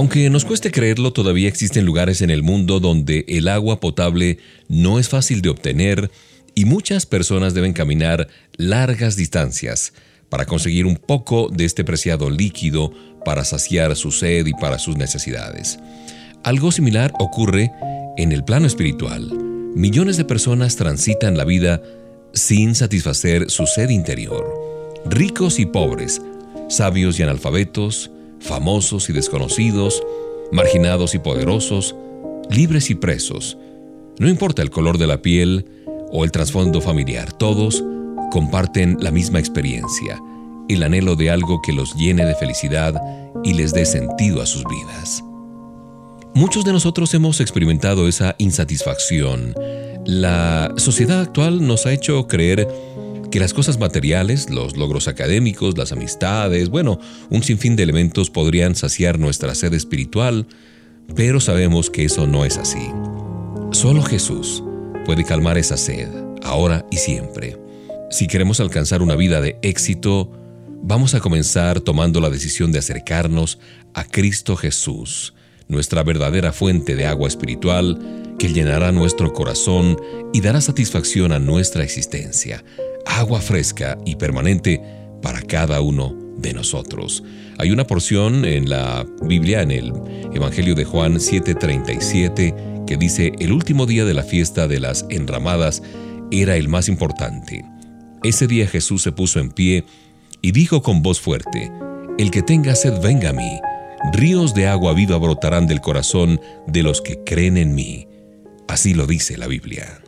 Aunque nos cueste creerlo, todavía existen lugares en el mundo donde el agua potable no es fácil de obtener y muchas personas deben caminar largas distancias para conseguir un poco de este preciado líquido para saciar su sed y para sus necesidades. Algo similar ocurre en el plano espiritual. Millones de personas transitan la vida sin satisfacer su sed interior. Ricos y pobres, sabios y analfabetos, famosos y desconocidos, marginados y poderosos, libres y presos. No importa el color de la piel o el trasfondo familiar, todos comparten la misma experiencia, el anhelo de algo que los llene de felicidad y les dé sentido a sus vidas. Muchos de nosotros hemos experimentado esa insatisfacción. La sociedad actual nos ha hecho creer que las cosas materiales, los logros académicos, las amistades, bueno, un sinfín de elementos podrían saciar nuestra sed espiritual, pero sabemos que eso no es así. Solo Jesús puede calmar esa sed, ahora y siempre. Si queremos alcanzar una vida de éxito, vamos a comenzar tomando la decisión de acercarnos a Cristo Jesús, nuestra verdadera fuente de agua espiritual que llenará nuestro corazón y dará satisfacción a nuestra existencia agua fresca y permanente para cada uno de nosotros. Hay una porción en la Biblia, en el Evangelio de Juan 7:37, que dice, el último día de la fiesta de las enramadas era el más importante. Ese día Jesús se puso en pie y dijo con voz fuerte, El que tenga sed venga a mí, ríos de agua viva brotarán del corazón de los que creen en mí. Así lo dice la Biblia.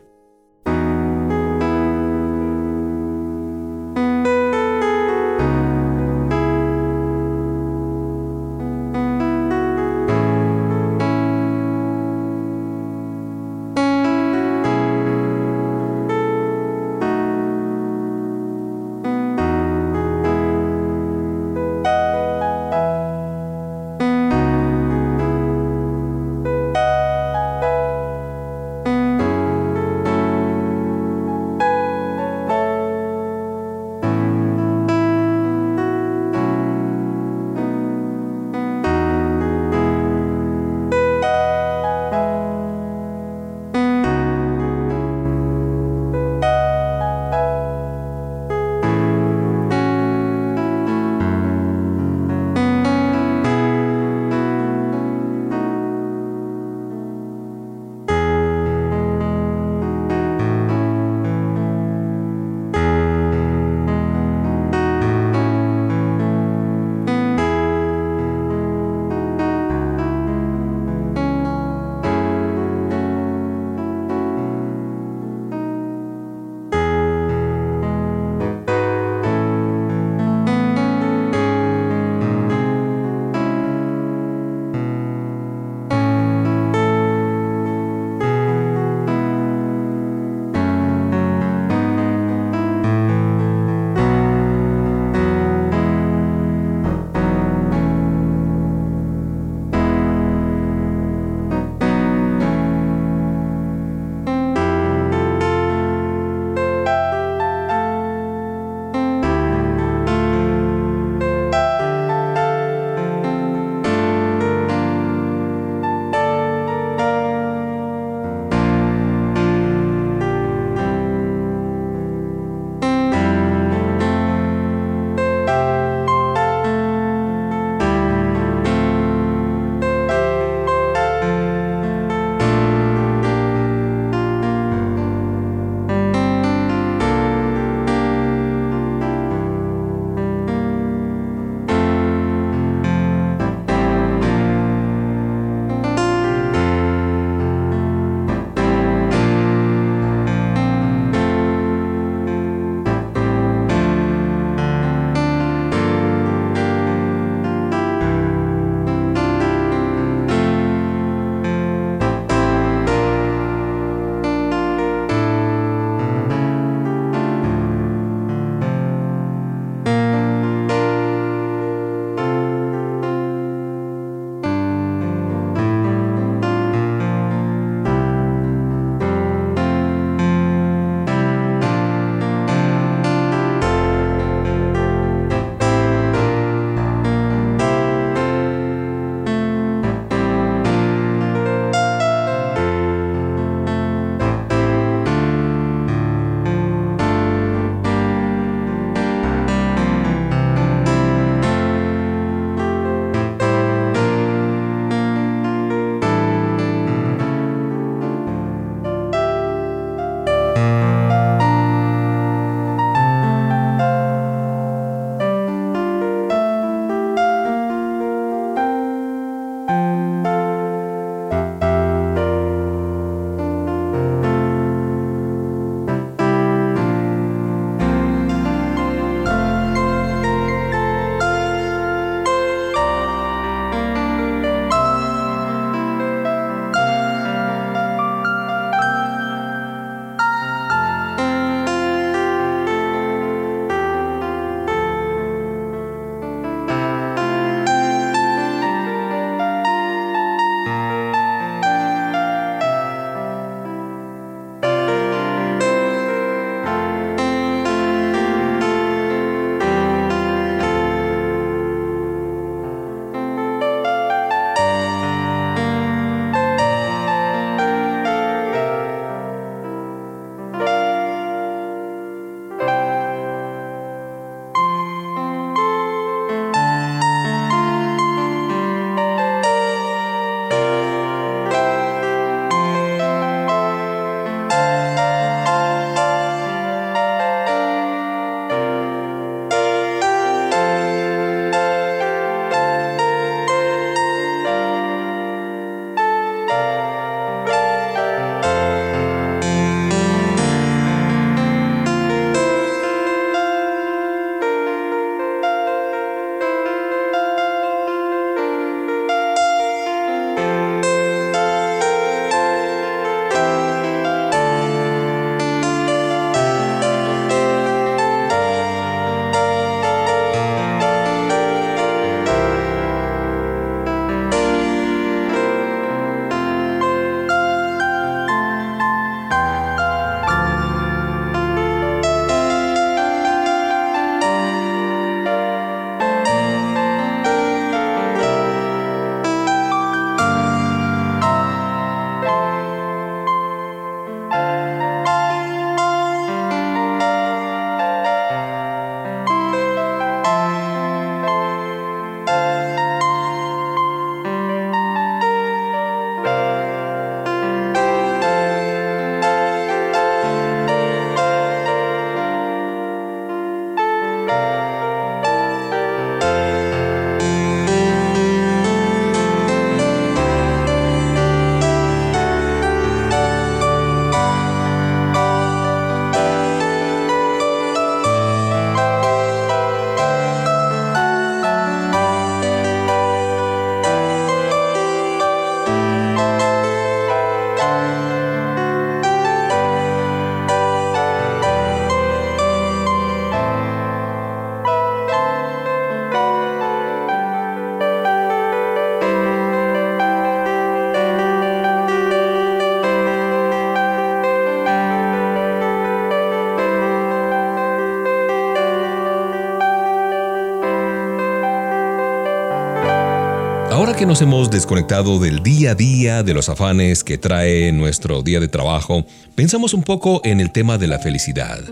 Nos hemos desconectado del día a día, de los afanes que trae nuestro día de trabajo, pensamos un poco en el tema de la felicidad.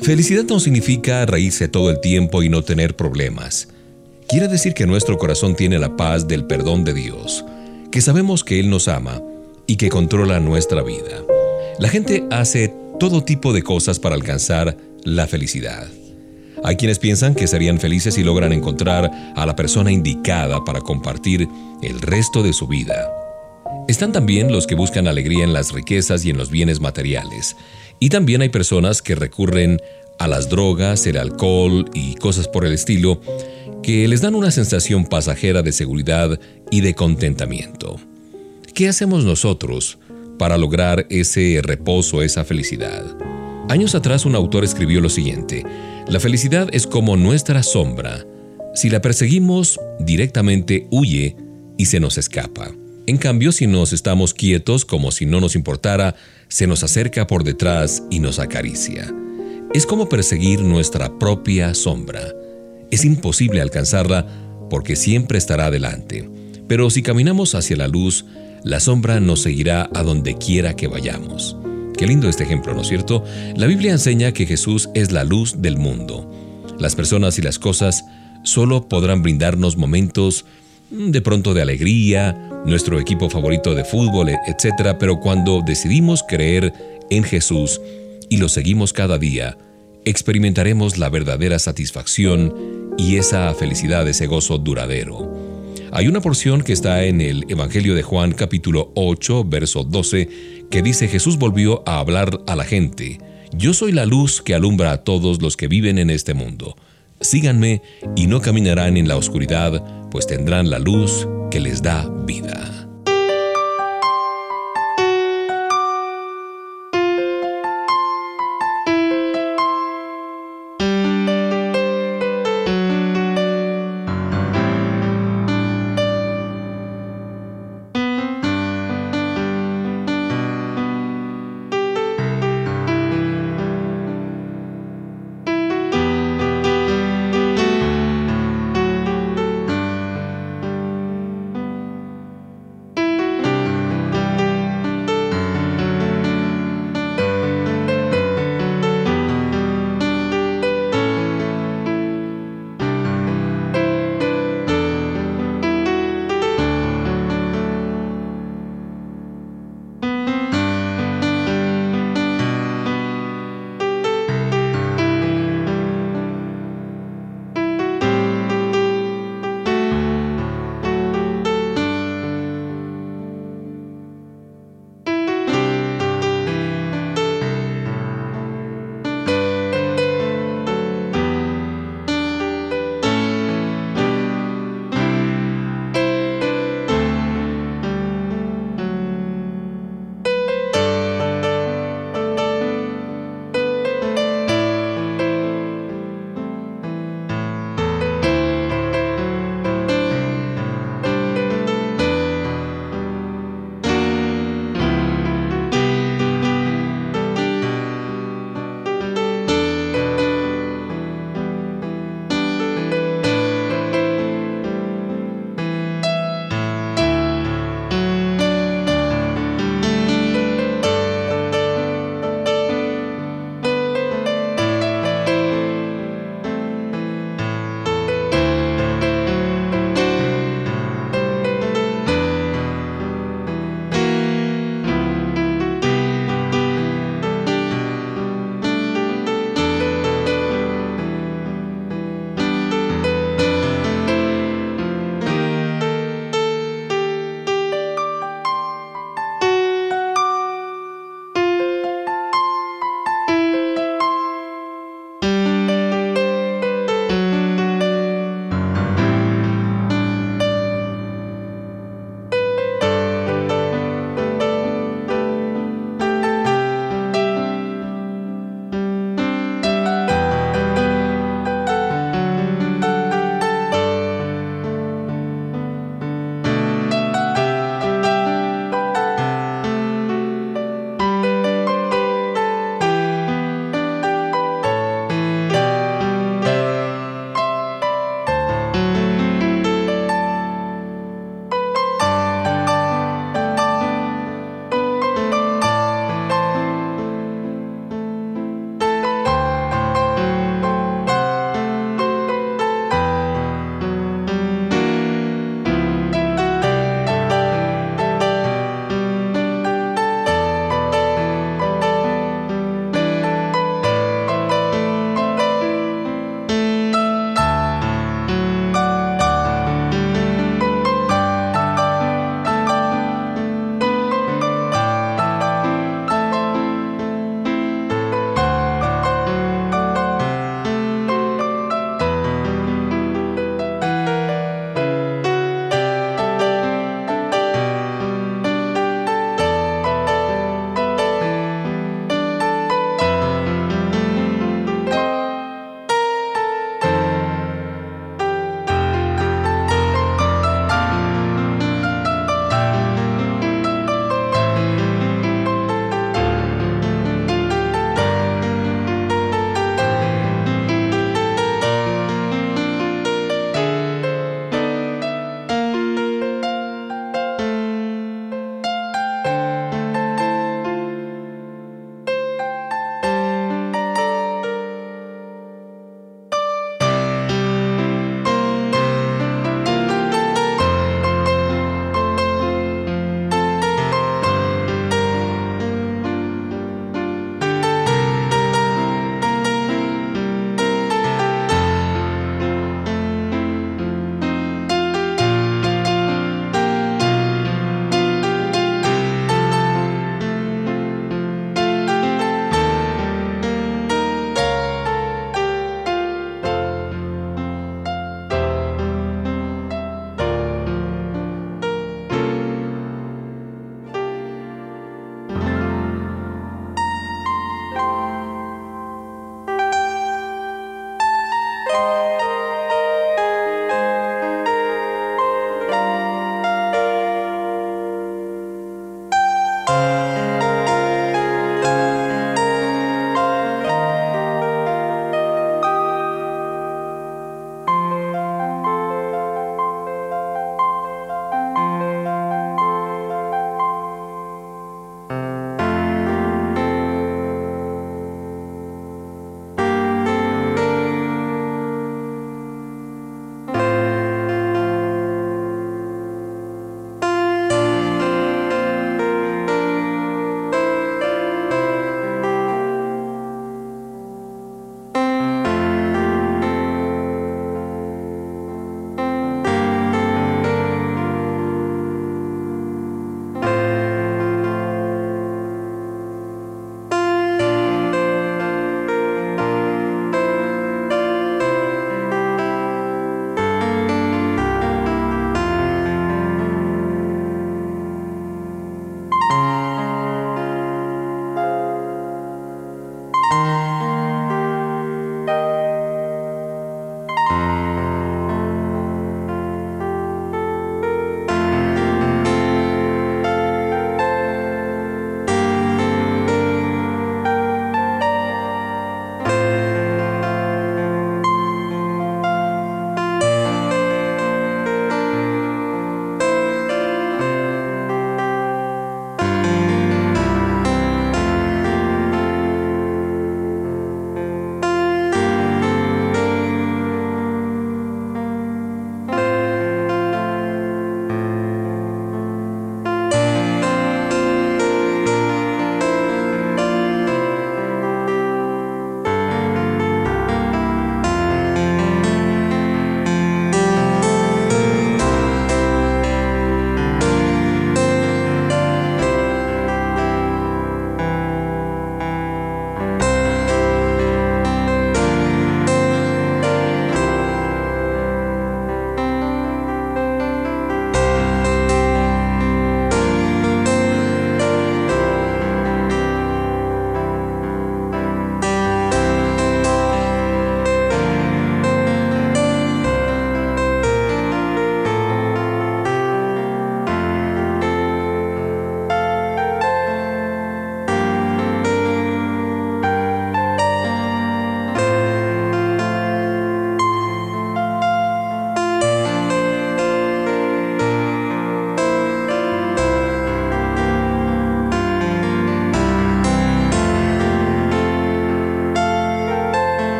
Felicidad no significa reírse todo el tiempo y no tener problemas. Quiere decir que nuestro corazón tiene la paz del perdón de Dios, que sabemos que Él nos ama y que controla nuestra vida. La gente hace todo tipo de cosas para alcanzar la felicidad. Hay quienes piensan que serían felices si logran encontrar a la persona indicada para compartir el resto de su vida. Están también los que buscan alegría en las riquezas y en los bienes materiales. Y también hay personas que recurren a las drogas, el alcohol y cosas por el estilo que les dan una sensación pasajera de seguridad y de contentamiento. ¿Qué hacemos nosotros para lograr ese reposo, esa felicidad? Años atrás un autor escribió lo siguiente, la felicidad es como nuestra sombra. Si la perseguimos, directamente huye y se nos escapa. En cambio, si nos estamos quietos como si no nos importara, se nos acerca por detrás y nos acaricia. Es como perseguir nuestra propia sombra. Es imposible alcanzarla porque siempre estará delante. Pero si caminamos hacia la luz, la sombra nos seguirá a donde quiera que vayamos. Qué lindo este ejemplo, ¿no es cierto? La Biblia enseña que Jesús es la luz del mundo. Las personas y las cosas solo podrán brindarnos momentos mm, de pronto de alegría, nuestro equipo favorito de fútbol, etc. Pero cuando decidimos creer en Jesús y lo seguimos cada día, experimentaremos la verdadera satisfacción y esa felicidad, ese gozo duradero. Hay una porción que está en el Evangelio de Juan capítulo 8, verso 12, que dice Jesús volvió a hablar a la gente, Yo soy la luz que alumbra a todos los que viven en este mundo. Síganme y no caminarán en la oscuridad, pues tendrán la luz que les da vida.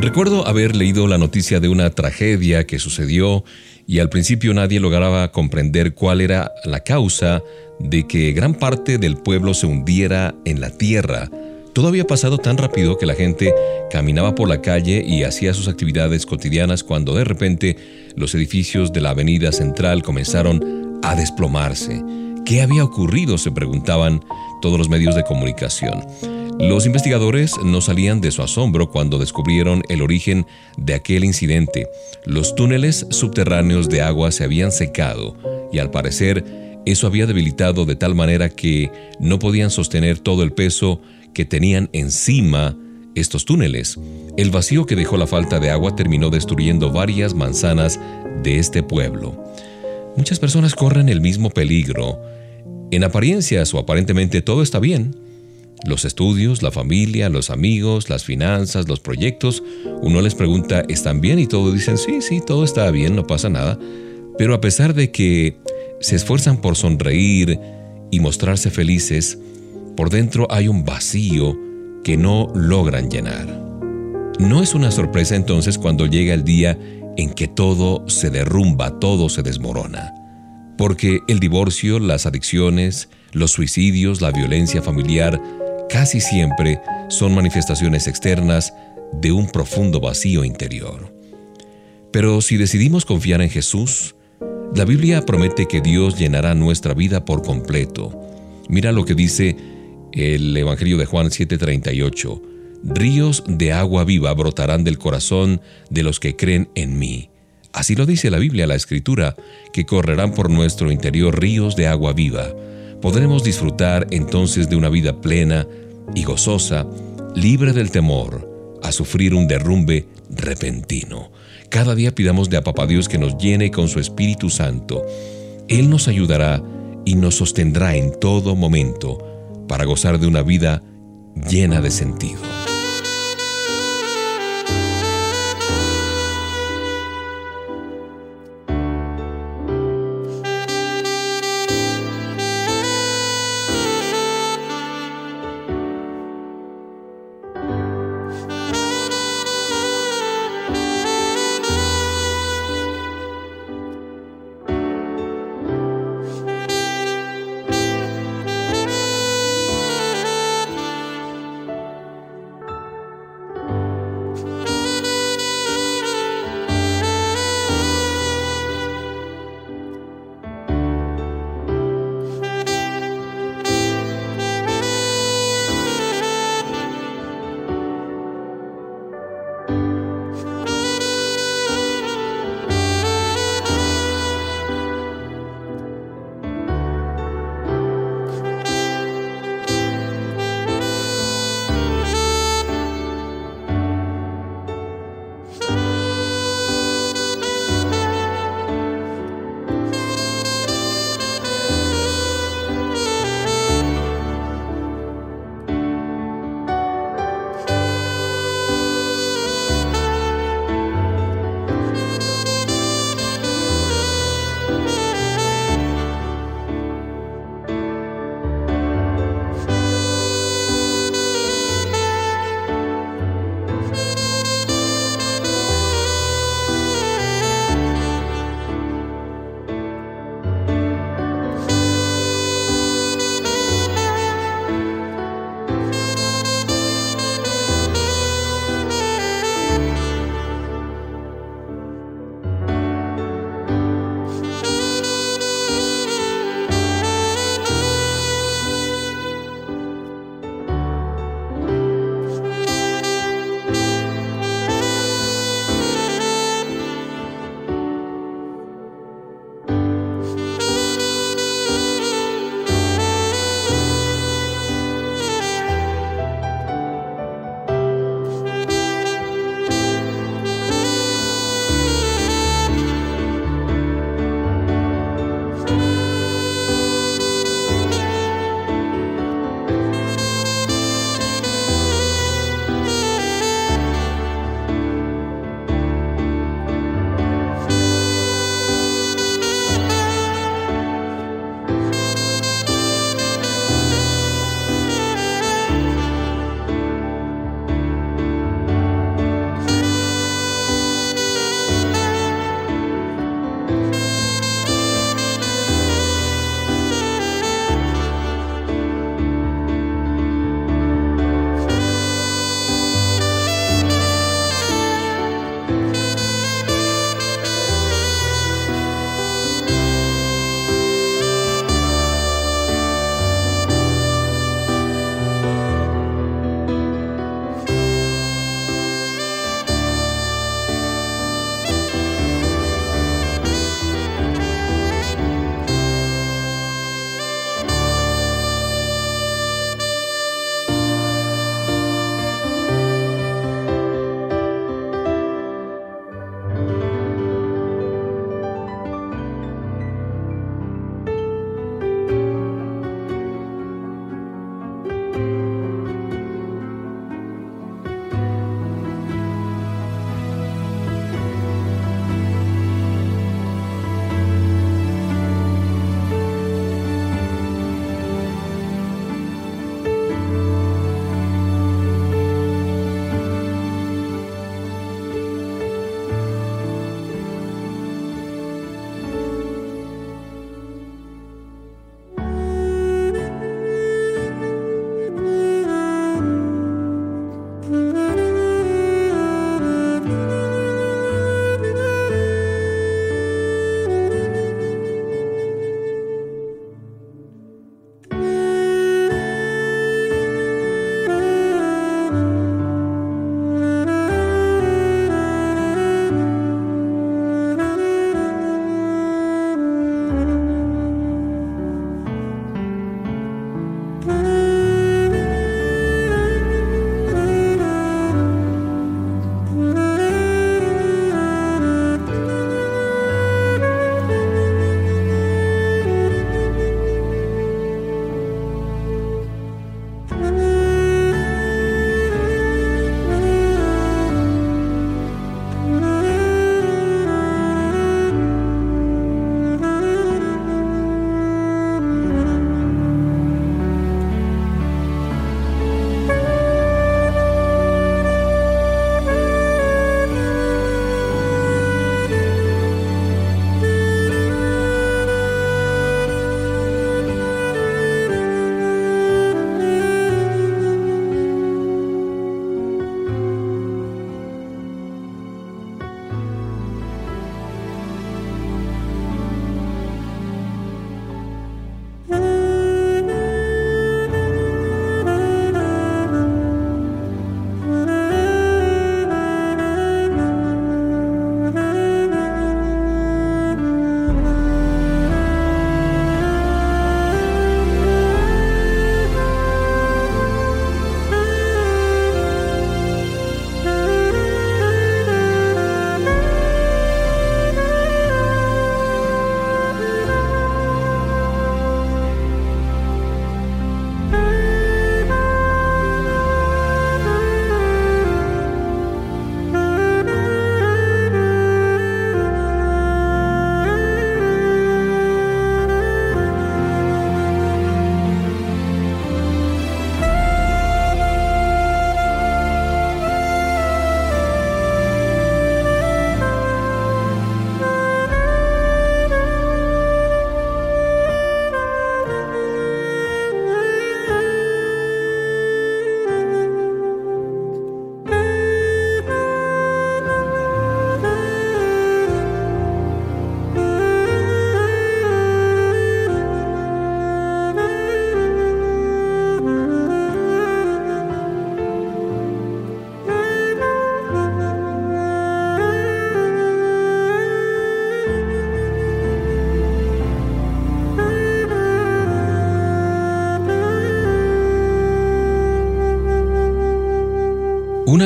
Recuerdo haber leído la noticia de una tragedia que sucedió y al principio nadie lograba comprender cuál era la causa de que gran parte del pueblo se hundiera en la tierra. Todo había pasado tan rápido que la gente caminaba por la calle y hacía sus actividades cotidianas cuando de repente los edificios de la avenida central comenzaron a desplomarse. ¿Qué había ocurrido? se preguntaban todos los medios de comunicación. Los investigadores no salían de su asombro cuando descubrieron el origen de aquel incidente. Los túneles subterráneos de agua se habían secado y al parecer eso había debilitado de tal manera que no podían sostener todo el peso que tenían encima estos túneles. El vacío que dejó la falta de agua terminó destruyendo varias manzanas de este pueblo. Muchas personas corren el mismo peligro. En apariencias o aparentemente todo está bien, los estudios, la familia, los amigos, las finanzas, los proyectos, uno les pregunta, ¿están bien? Y todos dicen, sí, sí, todo está bien, no pasa nada. Pero a pesar de que se esfuerzan por sonreír y mostrarse felices, por dentro hay un vacío que no logran llenar. No es una sorpresa entonces cuando llega el día en que todo se derrumba, todo se desmorona. Porque el divorcio, las adicciones, los suicidios, la violencia familiar, casi siempre son manifestaciones externas de un profundo vacío interior. Pero si decidimos confiar en Jesús, la Biblia promete que Dios llenará nuestra vida por completo. Mira lo que dice el Evangelio de Juan 7:38. Ríos de agua viva brotarán del corazón de los que creen en mí. Así lo dice la Biblia, la Escritura, que correrán por nuestro interior ríos de agua viva podremos disfrutar entonces de una vida plena y gozosa, libre del temor a sufrir un derrumbe repentino. Cada día pidamos de a Dios que nos llene con su Espíritu Santo. Él nos ayudará y nos sostendrá en todo momento para gozar de una vida llena de sentido.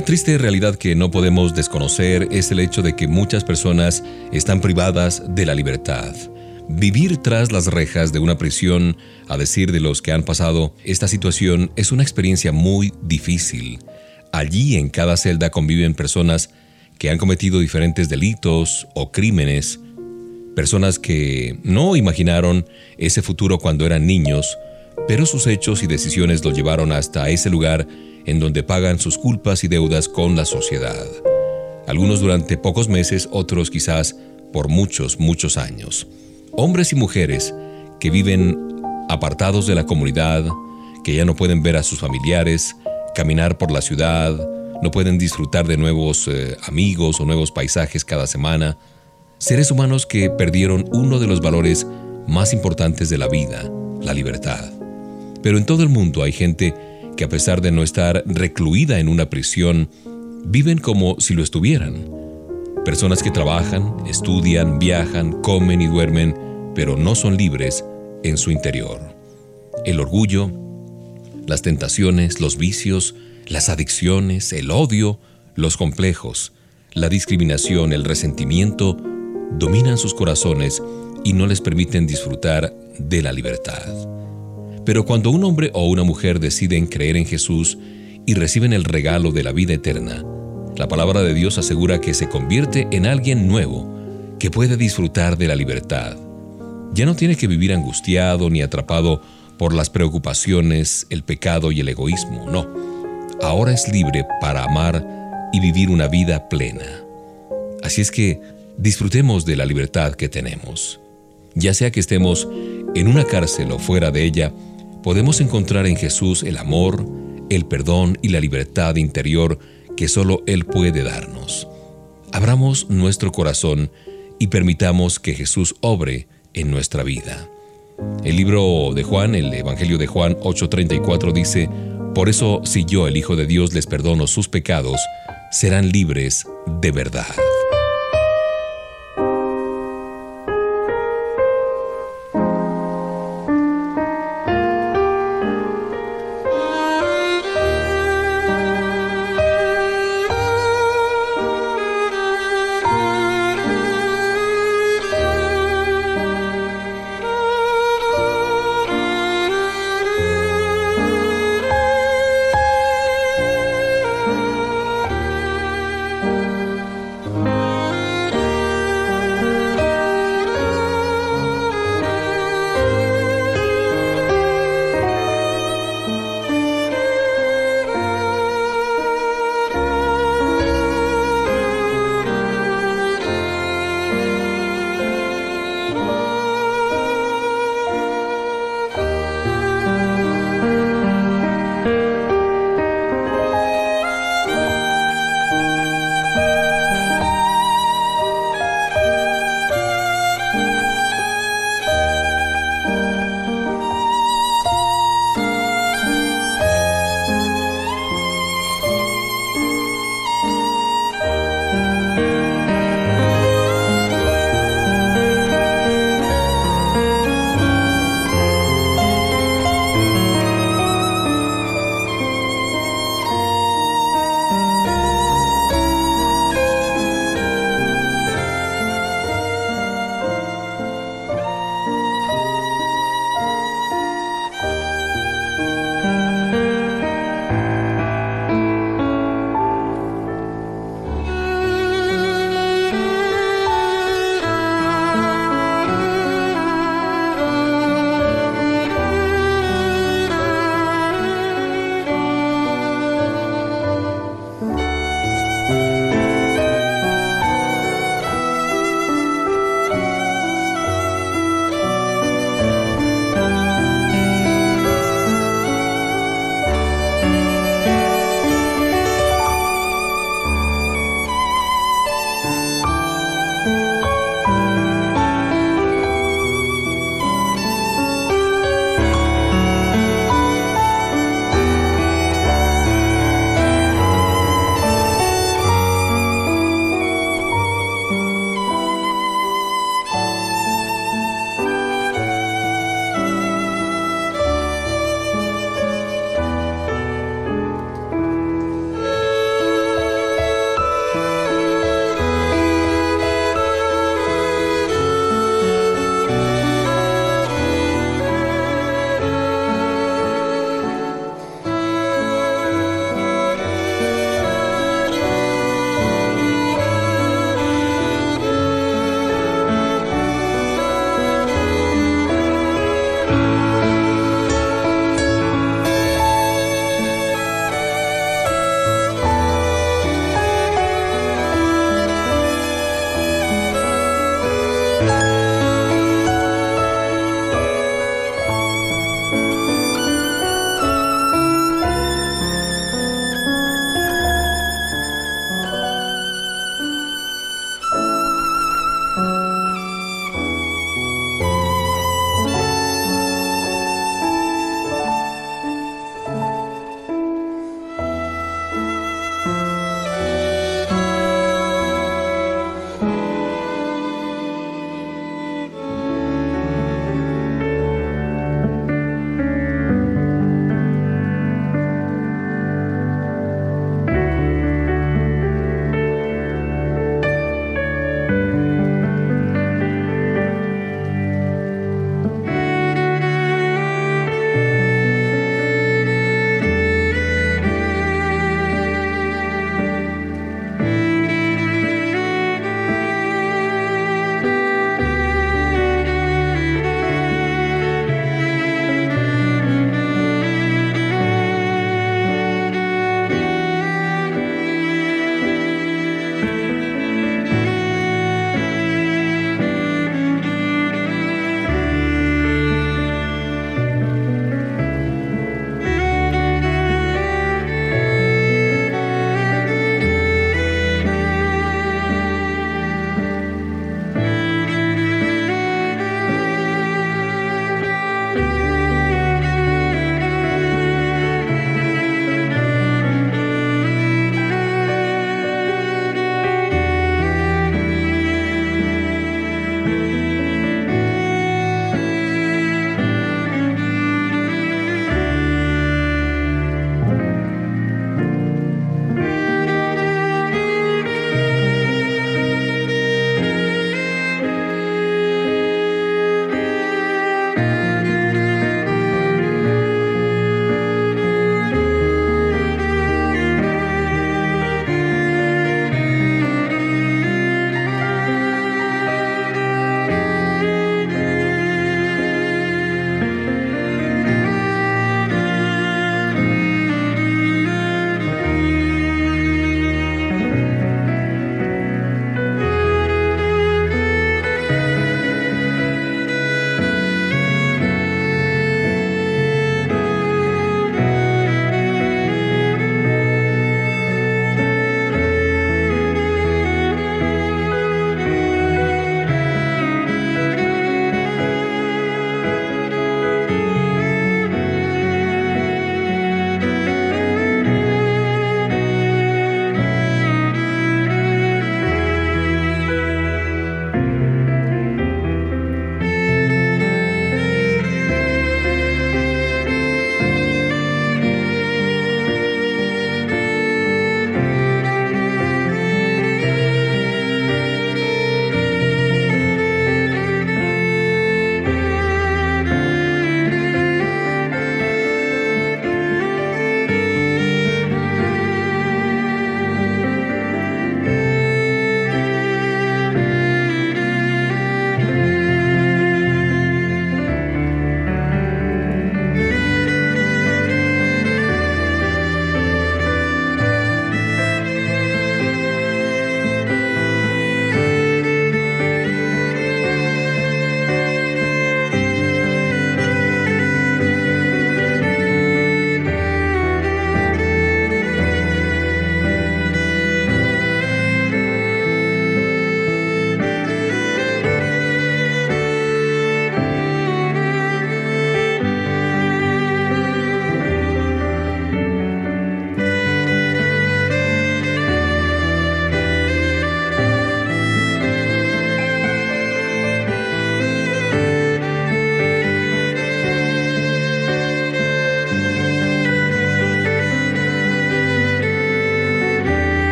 Una triste realidad que no podemos desconocer es el hecho de que muchas personas están privadas de la libertad. Vivir tras las rejas de una prisión, a decir de los que han pasado esta situación, es una experiencia muy difícil. Allí en cada celda conviven personas que han cometido diferentes delitos o crímenes, personas que no imaginaron ese futuro cuando eran niños, pero sus hechos y decisiones los llevaron hasta ese lugar en donde pagan sus culpas y deudas con la sociedad. Algunos durante pocos meses, otros quizás por muchos, muchos años. Hombres y mujeres que viven apartados de la comunidad, que ya no pueden ver a sus familiares, caminar por la ciudad, no pueden disfrutar de nuevos eh, amigos o nuevos paisajes cada semana. Seres humanos que perdieron uno de los valores más importantes de la vida, la libertad. Pero en todo el mundo hay gente que a pesar de no estar recluida en una prisión, viven como si lo estuvieran. Personas que trabajan, estudian, viajan, comen y duermen, pero no son libres en su interior. El orgullo, las tentaciones, los vicios, las adicciones, el odio, los complejos, la discriminación, el resentimiento, dominan sus corazones y no les permiten disfrutar de la libertad. Pero cuando un hombre o una mujer deciden creer en Jesús y reciben el regalo de la vida eterna, la palabra de Dios asegura que se convierte en alguien nuevo que puede disfrutar de la libertad. Ya no tiene que vivir angustiado ni atrapado por las preocupaciones, el pecado y el egoísmo, no. Ahora es libre para amar y vivir una vida plena. Así es que disfrutemos de la libertad que tenemos. Ya sea que estemos en una cárcel o fuera de ella, podemos encontrar en Jesús el amor, el perdón y la libertad interior que solo Él puede darnos. Abramos nuestro corazón y permitamos que Jesús obre en nuestra vida. El libro de Juan, el Evangelio de Juan 8:34 dice, Por eso si yo, el Hijo de Dios, les perdono sus pecados, serán libres de verdad.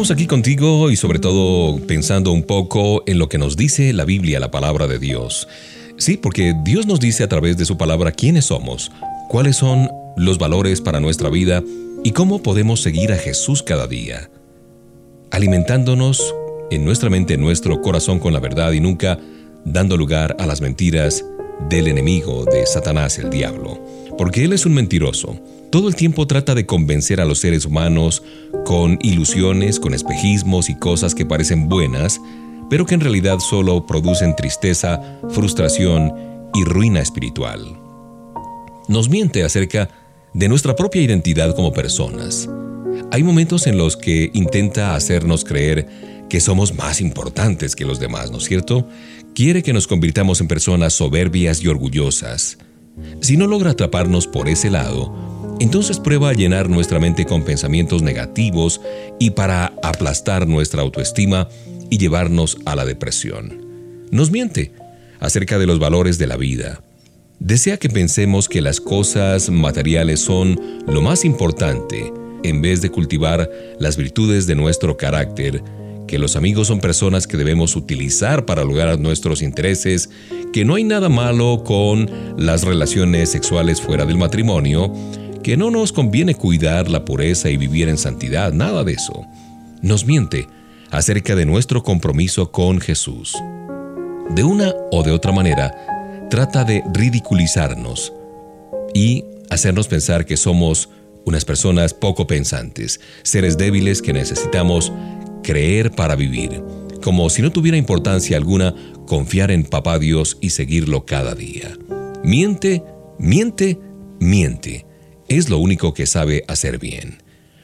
Continuamos aquí contigo y sobre todo pensando un poco en lo que nos dice la Biblia, la palabra de Dios. Sí, porque Dios nos dice a través de su palabra quiénes somos, cuáles son los valores para nuestra vida y cómo podemos seguir a Jesús cada día, alimentándonos en nuestra mente, en nuestro corazón con la verdad y nunca dando lugar a las mentiras del enemigo, de Satanás, el diablo, porque él es un mentiroso todo el tiempo trata de convencer a los seres humanos con ilusiones, con espejismos y cosas que parecen buenas, pero que en realidad solo producen tristeza, frustración y ruina espiritual. Nos miente acerca de nuestra propia identidad como personas. Hay momentos en los que intenta hacernos creer que somos más importantes que los demás, ¿no es cierto? Quiere que nos convirtamos en personas soberbias y orgullosas. Si no logra atraparnos por ese lado, entonces prueba a llenar nuestra mente con pensamientos negativos y para aplastar nuestra autoestima y llevarnos a la depresión. Nos miente acerca de los valores de la vida. Desea que pensemos que las cosas materiales son lo más importante en vez de cultivar las virtudes de nuestro carácter, que los amigos son personas que debemos utilizar para lograr nuestros intereses, que no hay nada malo con las relaciones sexuales fuera del matrimonio, que no nos conviene cuidar la pureza y vivir en santidad, nada de eso. Nos miente acerca de nuestro compromiso con Jesús. De una o de otra manera, trata de ridiculizarnos y hacernos pensar que somos unas personas poco pensantes, seres débiles que necesitamos creer para vivir, como si no tuviera importancia alguna confiar en Papá Dios y seguirlo cada día. Miente, miente, miente es lo único que sabe hacer bien.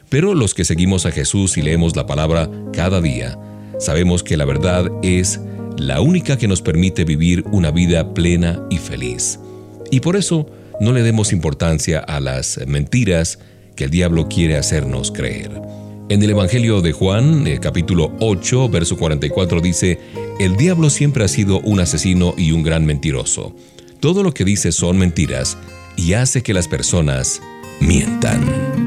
Pero los que seguimos a Jesús y leemos la palabra cada día, sabemos que la verdad es la única que nos permite vivir una vida plena y feliz. Y por eso no le demos importancia a las mentiras que el diablo quiere hacernos creer. En el Evangelio de Juan, eh, capítulo 8, verso 44 dice, El diablo siempre ha sido un asesino y un gran mentiroso. Todo lo que dice son mentiras y hace que las personas mientan.